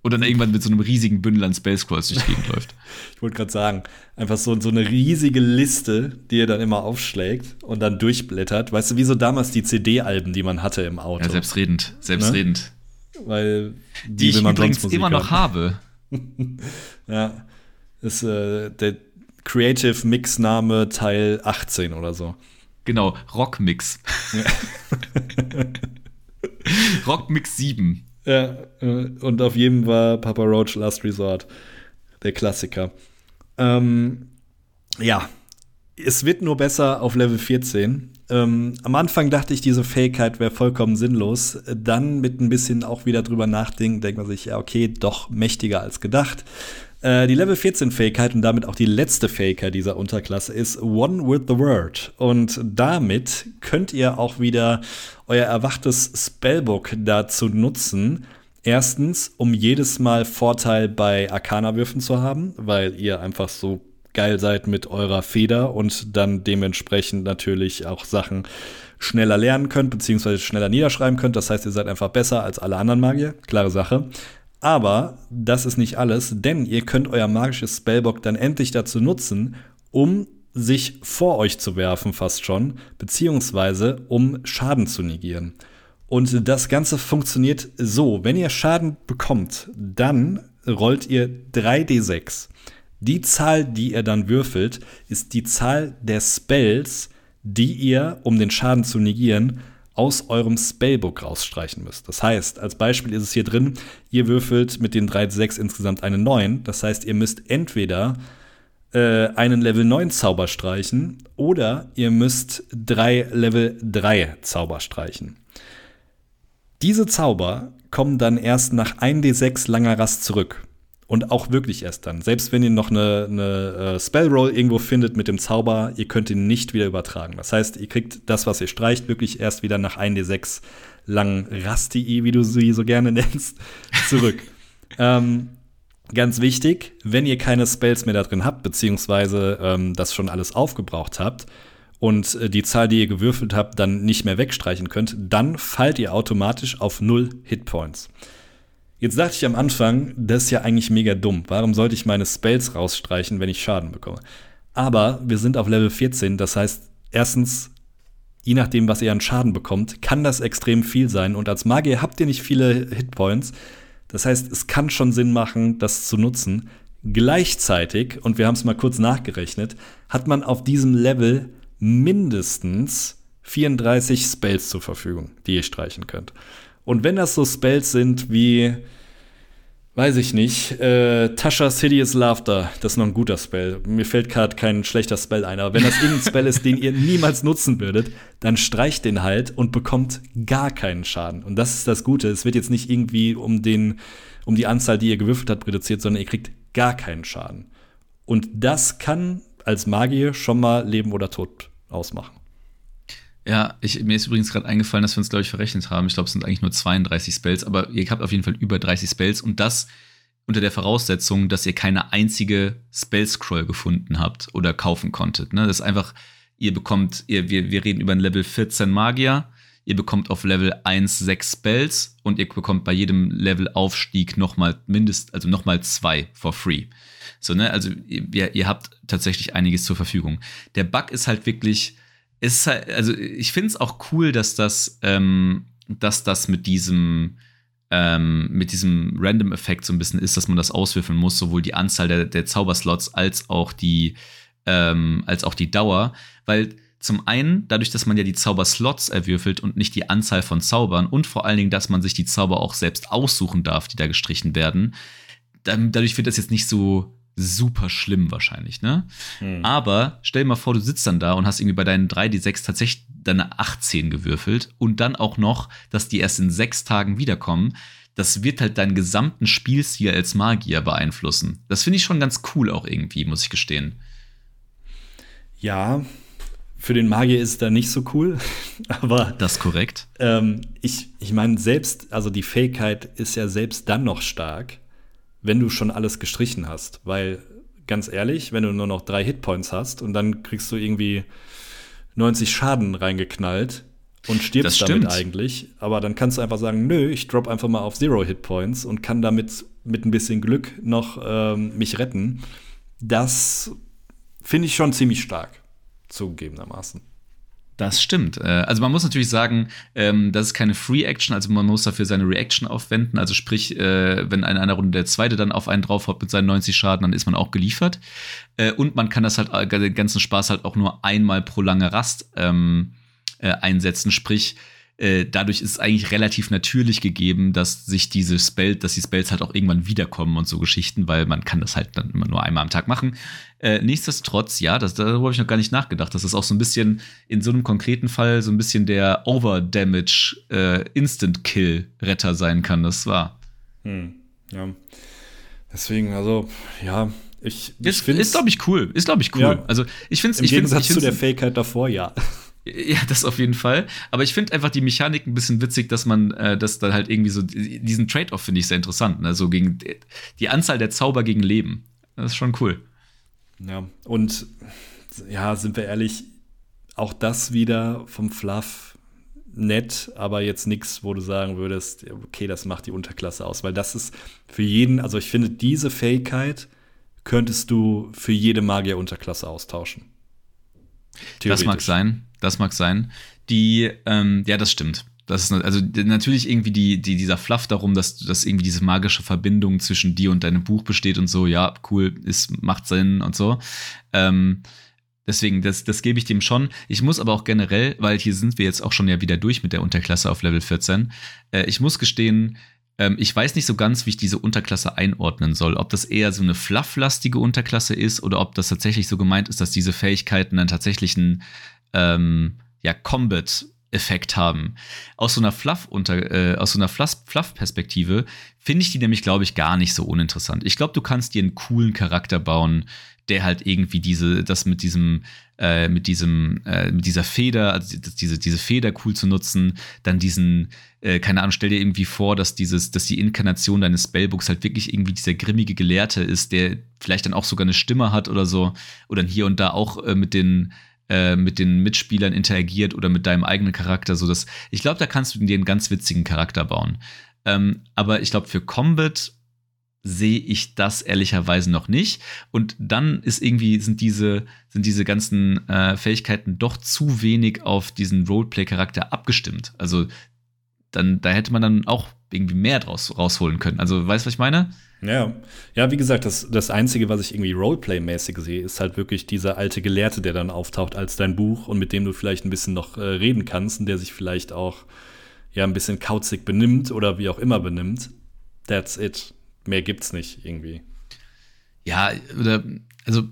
Und dann irgendwann mit so einem riesigen Bündel an Spellscrolls durch die Gegend läuft. Ich wollte gerade sagen, einfach so, so eine riesige Liste, die er dann immer aufschlägt und dann durchblättert. Weißt du, wie so damals die CD-Alben, die man hatte im Auto. Ja, selbstredend, selbstredend. Ne? weil die, die ich übrigens immer noch habe. ja, ist äh, der Creative Mix Name Teil 18 oder so. Genau, Rockmix. Ja. Rockmix 7. Ja, äh, und auf jedem war Papa Roach Last Resort. Der Klassiker. Ähm, ja, es wird nur besser auf Level 14. Ähm, am Anfang dachte ich, diese Fähigkeit wäre vollkommen sinnlos. Dann mit ein bisschen auch wieder drüber nachdenken, denkt man sich, ja, okay, doch mächtiger als gedacht. Äh, die Level 14 Fähigkeit und damit auch die letzte Fähigkeit dieser Unterklasse ist One with the Word. Und damit könnt ihr auch wieder euer erwachtes Spellbook dazu nutzen, Erstens, um jedes Mal Vorteil bei Arcana-Würfen zu haben, weil ihr einfach so geil seid mit eurer Feder und dann dementsprechend natürlich auch Sachen schneller lernen könnt, beziehungsweise schneller niederschreiben könnt. Das heißt, ihr seid einfach besser als alle anderen Magier. Klare Sache. Aber das ist nicht alles, denn ihr könnt euer magisches Spellbook dann endlich dazu nutzen, um sich vor euch zu werfen, fast schon, beziehungsweise um Schaden zu negieren. Und das Ganze funktioniert so. Wenn ihr Schaden bekommt, dann rollt ihr 3d6. Die Zahl, die ihr dann würfelt, ist die Zahl der Spells, die ihr, um den Schaden zu negieren, aus eurem Spellbook rausstreichen müsst. Das heißt, als Beispiel ist es hier drin, ihr würfelt mit den 3d6 insgesamt eine 9. Das heißt, ihr müsst entweder äh, einen Level 9 Zauber streichen oder ihr müsst drei Level 3 Zauber streichen. Diese Zauber kommen dann erst nach 1d6 langer Rast zurück. Und auch wirklich erst dann. Selbst wenn ihr noch eine, eine äh, Spellroll irgendwo findet mit dem Zauber, ihr könnt ihn nicht wieder übertragen. Das heißt, ihr kriegt das, was ihr streicht, wirklich erst wieder nach 1d6 langen Rasti, wie du sie so gerne nennst, zurück. ähm, ganz wichtig, wenn ihr keine Spells mehr da drin habt, beziehungsweise ähm, das schon alles aufgebraucht habt, und äh, die Zahl, die ihr gewürfelt habt, dann nicht mehr wegstreichen könnt, dann fallt ihr automatisch auf null Hitpoints. Jetzt dachte ich am Anfang, das ist ja eigentlich mega dumm. Warum sollte ich meine Spells rausstreichen, wenn ich Schaden bekomme? Aber wir sind auf Level 14, das heißt, erstens, je nachdem, was ihr an Schaden bekommt, kann das extrem viel sein. Und als Magier habt ihr nicht viele Hitpoints. Das heißt, es kann schon Sinn machen, das zu nutzen. Gleichzeitig, und wir haben es mal kurz nachgerechnet, hat man auf diesem Level mindestens 34 Spells zur Verfügung, die ihr streichen könnt. Und wenn das so Spells sind wie, weiß ich nicht, äh, Tasha Sidious Laughter, das ist noch ein guter Spell. Mir fällt gerade kein schlechter Spell ein, aber wenn das irgendein Spell ist, den ihr niemals nutzen würdet, dann streicht den halt und bekommt gar keinen Schaden. Und das ist das Gute. Es wird jetzt nicht irgendwie um den, um die Anzahl, die ihr gewürfelt habt, reduziert, sondern ihr kriegt gar keinen Schaden. Und das kann als Magier schon mal Leben oder Tod ausmachen. Ja, ich, mir ist übrigens gerade eingefallen, dass wir uns, glaube ich, verrechnet haben. Ich glaube, es sind eigentlich nur 32 Spells, aber ihr habt auf jeden Fall über 30 Spells und das unter der Voraussetzung, dass ihr keine einzige Spell-Scroll gefunden habt oder kaufen konntet. Ne? Das ist einfach, ihr bekommt, ihr, wir, wir reden über ein Level 14 Magier, ihr bekommt auf Level 1 6 Spells und ihr bekommt bei jedem Level-Aufstieg nochmal mindest, also nochmal zwei for free. So, ne, also ihr, ihr habt tatsächlich einiges zur Verfügung. Der Bug ist halt wirklich, ist halt, also ich finde es auch cool, dass das, ähm, dass das mit diesem, ähm, mit diesem Random-Effekt so ein bisschen ist, dass man das auswürfeln muss, sowohl die Anzahl der, der Zauberslots als auch die, ähm, als auch die Dauer, weil zum einen, dadurch, dass man ja die Zauberslots erwürfelt und nicht die Anzahl von Zaubern und vor allen Dingen, dass man sich die Zauber auch selbst aussuchen darf, die da gestrichen werden, dann, dadurch wird das jetzt nicht so super schlimm wahrscheinlich, ne? Hm. Aber stell dir mal vor, du sitzt dann da und hast irgendwie bei deinen 3D6 tatsächlich deine 18 gewürfelt und dann auch noch, dass die erst in sechs Tagen wiederkommen. Das wird halt deinen gesamten Spielstil als Magier beeinflussen. Das finde ich schon ganz cool auch irgendwie, muss ich gestehen. Ja, für den Magier ist es da nicht so cool, aber. Das ist korrekt. Ähm, ich ich meine, selbst, also die Fähigkeit ist ja selbst dann noch stark, wenn du schon alles gestrichen hast. Weil, ganz ehrlich, wenn du nur noch drei Hitpoints hast und dann kriegst du irgendwie 90 Schaden reingeknallt und stirbst damit eigentlich, aber dann kannst du einfach sagen, nö, ich drop einfach mal auf Zero Hitpoints und kann damit mit ein bisschen Glück noch ähm, mich retten. Das finde ich schon ziemlich stark, zugegebenermaßen. Das stimmt. Äh, also man muss natürlich sagen, ähm, das ist keine Free Action, also man muss dafür seine Reaction aufwenden. Also sprich, äh, wenn in einer Runde der zweite dann auf einen draufhaut mit seinen 90 Schaden, dann ist man auch geliefert. Äh, und man kann das halt den ganzen Spaß halt auch nur einmal pro lange Rast ähm, einsetzen. Sprich, äh, dadurch ist es eigentlich relativ natürlich gegeben, dass sich diese Spells, dass die Spells halt auch irgendwann wiederkommen und so Geschichten, weil man kann das halt dann immer nur einmal am Tag machen. Äh, nichtsdestotrotz, ja, das, darüber habe ich noch gar nicht nachgedacht, dass es das auch so ein bisschen in so einem konkreten Fall so ein bisschen der Overdamage äh, Instant Kill Retter sein kann. Das war. Hm, ja. Deswegen, also, ja, ich, ich ist, ist glaube ich, cool. Ist, glaube ich, cool. Ja. Also, ich finde es. Im ich Gegensatz ich zu der Fähigkeit davor, ja. Ja, das auf jeden Fall. Aber ich finde einfach die Mechanik ein bisschen witzig, dass man, äh, dass da halt irgendwie so, diesen Trade-off finde ich sehr interessant. Ne? So gegen die Anzahl der Zauber gegen Leben. Das ist schon cool. Ja, und ja, sind wir ehrlich, auch das wieder vom Fluff nett, aber jetzt nichts, wo du sagen würdest, okay, das macht die Unterklasse aus. Weil das ist für jeden, also ich finde, diese Fähigkeit könntest du für jede Magier-Unterklasse austauschen. Das mag sein, das mag sein. Die, ähm, ja, das stimmt. Das ist also natürlich irgendwie die, die, dieser Fluff darum, dass, dass irgendwie diese magische Verbindung zwischen dir und deinem Buch besteht und so, ja, cool, ist, macht Sinn und so. Ähm, deswegen, das, das gebe ich dem schon. Ich muss aber auch generell, weil hier sind wir jetzt auch schon ja wieder durch mit der Unterklasse auf Level 14, äh, ich muss gestehen, ähm, ich weiß nicht so ganz, wie ich diese Unterklasse einordnen soll. Ob das eher so eine flufflastige Unterklasse ist oder ob das tatsächlich so gemeint ist, dass diese Fähigkeiten einen tatsächlichen ähm, ja, Combat-Effekt haben. Aus so einer Fluff unter, äh, aus so einer Fluff-Perspektive finde ich die nämlich, glaube ich, gar nicht so uninteressant. Ich glaube, du kannst dir einen coolen Charakter bauen, der halt irgendwie diese, das mit diesem, äh, mit diesem, äh, mit dieser Feder, also diese, diese Feder cool zu nutzen, dann diesen, äh, keine Ahnung, stell dir irgendwie vor, dass dieses, dass die Inkarnation deines Spellbooks halt wirklich irgendwie dieser grimmige Gelehrte ist, der vielleicht dann auch sogar eine Stimme hat oder so, oder hier und da auch äh, mit den, äh, mit den Mitspielern interagiert oder mit deinem eigenen Charakter, so dass ich glaube, da kannst du dir einen ganz witzigen Charakter bauen. Ähm, aber ich glaube, für Combat sehe ich das ehrlicherweise noch nicht. Und dann ist irgendwie, sind diese, sind diese ganzen äh, Fähigkeiten doch zu wenig auf diesen Roleplay-Charakter abgestimmt. Also dann, da hätte man dann auch irgendwie mehr draus rausholen können. Also, weißt du, was ich meine? Ja, ja, wie gesagt, das, das Einzige, was ich irgendwie Roleplay-mäßig sehe, ist halt wirklich dieser alte Gelehrte, der dann auftaucht als dein Buch und mit dem du vielleicht ein bisschen noch äh, reden kannst und der sich vielleicht auch ja ein bisschen kauzig benimmt oder wie auch immer benimmt. That's it mehr gibt's nicht irgendwie. Ja, oder, also,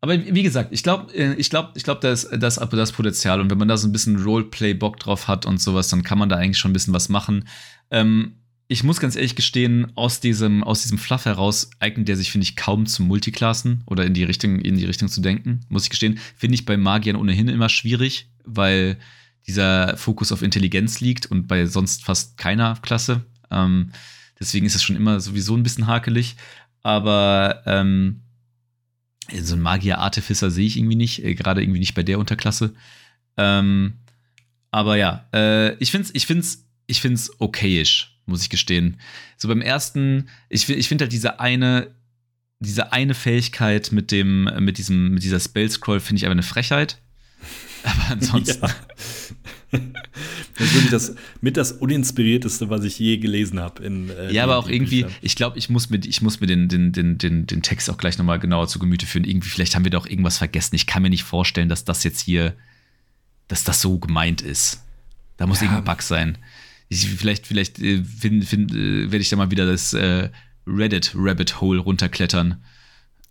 aber wie gesagt, ich glaube, äh, ich glaube, ich glaube, da ist das, das Potenzial. Und wenn man da so ein bisschen Roleplay-Bock drauf hat und sowas, dann kann man da eigentlich schon ein bisschen was machen. Ähm, ich muss ganz ehrlich gestehen, aus diesem, aus diesem Fluff heraus eignet der sich, finde ich, kaum zum Multiklassen oder in die Richtung, in die Richtung zu denken. Muss ich gestehen. Finde ich bei Magiern ohnehin immer schwierig, weil dieser Fokus auf Intelligenz liegt und bei sonst fast keiner Klasse. Ähm, Deswegen ist es schon immer sowieso ein bisschen hakelig. Aber ähm, so ein Magier-Artificer sehe ich irgendwie nicht, äh, gerade irgendwie nicht bei der Unterklasse. Ähm, aber ja, äh, ich finde es ich find's, ich find's okayisch, muss ich gestehen. So beim ersten, ich, ich finde halt diese eine, diese eine Fähigkeit mit dem, mit diesem, mit dieser Spell-Scroll finde ich aber eine Frechheit. Aber ansonsten. Ja. Das ist wirklich das mit das uninspirierteste, was ich je gelesen habe. Äh, ja, aber auch irgendwie, ich glaube, ich muss mir, ich muss mir den, den, den, den, den Text auch gleich nochmal genauer zu Gemüte führen. Irgendwie, vielleicht haben wir doch irgendwas vergessen. Ich kann mir nicht vorstellen, dass das jetzt hier, dass das so gemeint ist. Da muss ja. irgendein Bug sein. Ich, vielleicht, vielleicht äh, find, find, äh, werde ich da mal wieder das äh, Reddit Rabbit Hole runterklettern.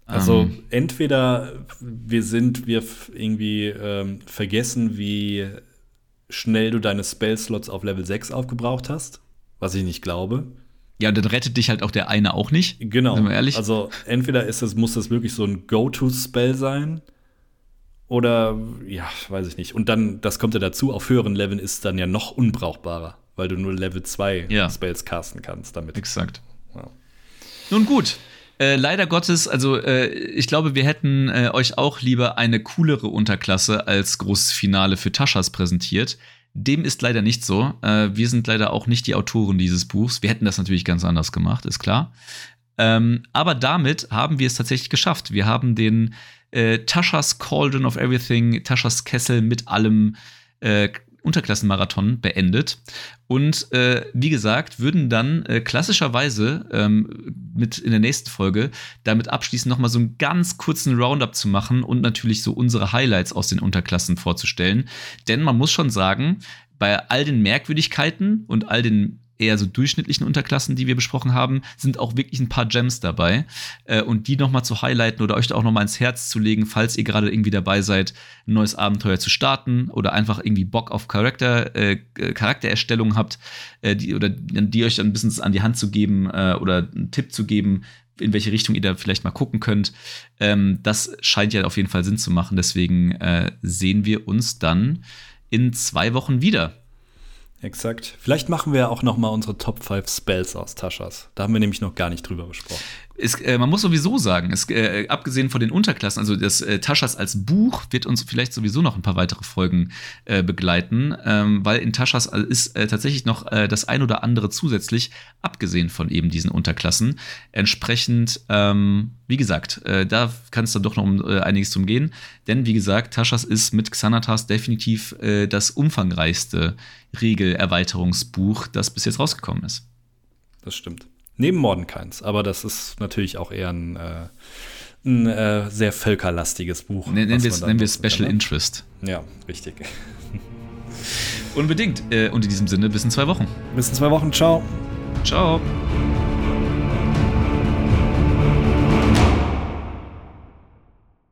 Also ähm. entweder wir sind, wir irgendwie ähm, vergessen, wie schnell du deine Spell-Slots auf Level 6 aufgebraucht hast, was ich nicht glaube. Ja, und dann rettet dich halt auch der eine auch nicht. Genau. Sind wir ehrlich? Also entweder ist das, muss das wirklich so ein Go-To-Spell sein. Oder, ja, weiß ich nicht. Und dann, das kommt ja dazu, auf höheren Leveln ist es dann ja noch unbrauchbarer, weil du nur Level 2 ja. Spells casten kannst damit. Exakt. Ja. Nun gut, äh, leider Gottes, also äh, ich glaube, wir hätten äh, euch auch lieber eine coolere Unterklasse als großes Finale für Taschas präsentiert. Dem ist leider nicht so. Äh, wir sind leider auch nicht die Autoren dieses Buchs. Wir hätten das natürlich ganz anders gemacht, ist klar. Ähm, aber damit haben wir es tatsächlich geschafft. Wir haben den äh, Taschas Cauldron of Everything, Taschas Kessel mit allem Unterklassenmarathon beendet. Und äh, wie gesagt, würden dann äh, klassischerweise ähm, mit in der nächsten Folge damit abschließen, nochmal so einen ganz kurzen Roundup zu machen und natürlich so unsere Highlights aus den Unterklassen vorzustellen. Denn man muss schon sagen, bei all den Merkwürdigkeiten und all den eher so durchschnittlichen Unterklassen, die wir besprochen haben, sind auch wirklich ein paar Gems dabei. Äh, und die nochmal zu highlighten oder euch da auch nochmal ins Herz zu legen, falls ihr gerade irgendwie dabei seid, ein neues Abenteuer zu starten oder einfach irgendwie Bock auf Charakter, äh, Charaktererstellung habt, äh, die, oder die euch dann ein bisschen an die Hand zu geben äh, oder einen Tipp zu geben, in welche Richtung ihr da vielleicht mal gucken könnt. Ähm, das scheint ja auf jeden Fall Sinn zu machen. Deswegen äh, sehen wir uns dann in zwei Wochen wieder. Exakt. Vielleicht machen wir auch noch mal unsere Top 5 Spells aus Taschas. Da haben wir nämlich noch gar nicht drüber gesprochen. Es, äh, man muss sowieso sagen, es, äh, abgesehen von den Unterklassen, also das äh, Taschas als Buch wird uns vielleicht sowieso noch ein paar weitere Folgen äh, begleiten, ähm, weil in Taschas ist äh, tatsächlich noch äh, das ein oder andere zusätzlich, abgesehen von eben diesen Unterklassen. Entsprechend, ähm, wie gesagt, da kann es dann doch noch um einiges zum gehen, denn wie gesagt, Taschas ist mit Xanatas definitiv das umfangreichste Regelerweiterungsbuch, das bis jetzt rausgekommen ist. Das stimmt. Neben Mordenkains, aber das ist natürlich auch eher ein, äh, ein äh, sehr völkerlastiges Buch. Nennen wir es Special kann, ne? Interest. Ja, richtig. Unbedingt. Äh, und in diesem Sinne, bis in zwei Wochen. Bis in zwei Wochen. Ciao. Ciao.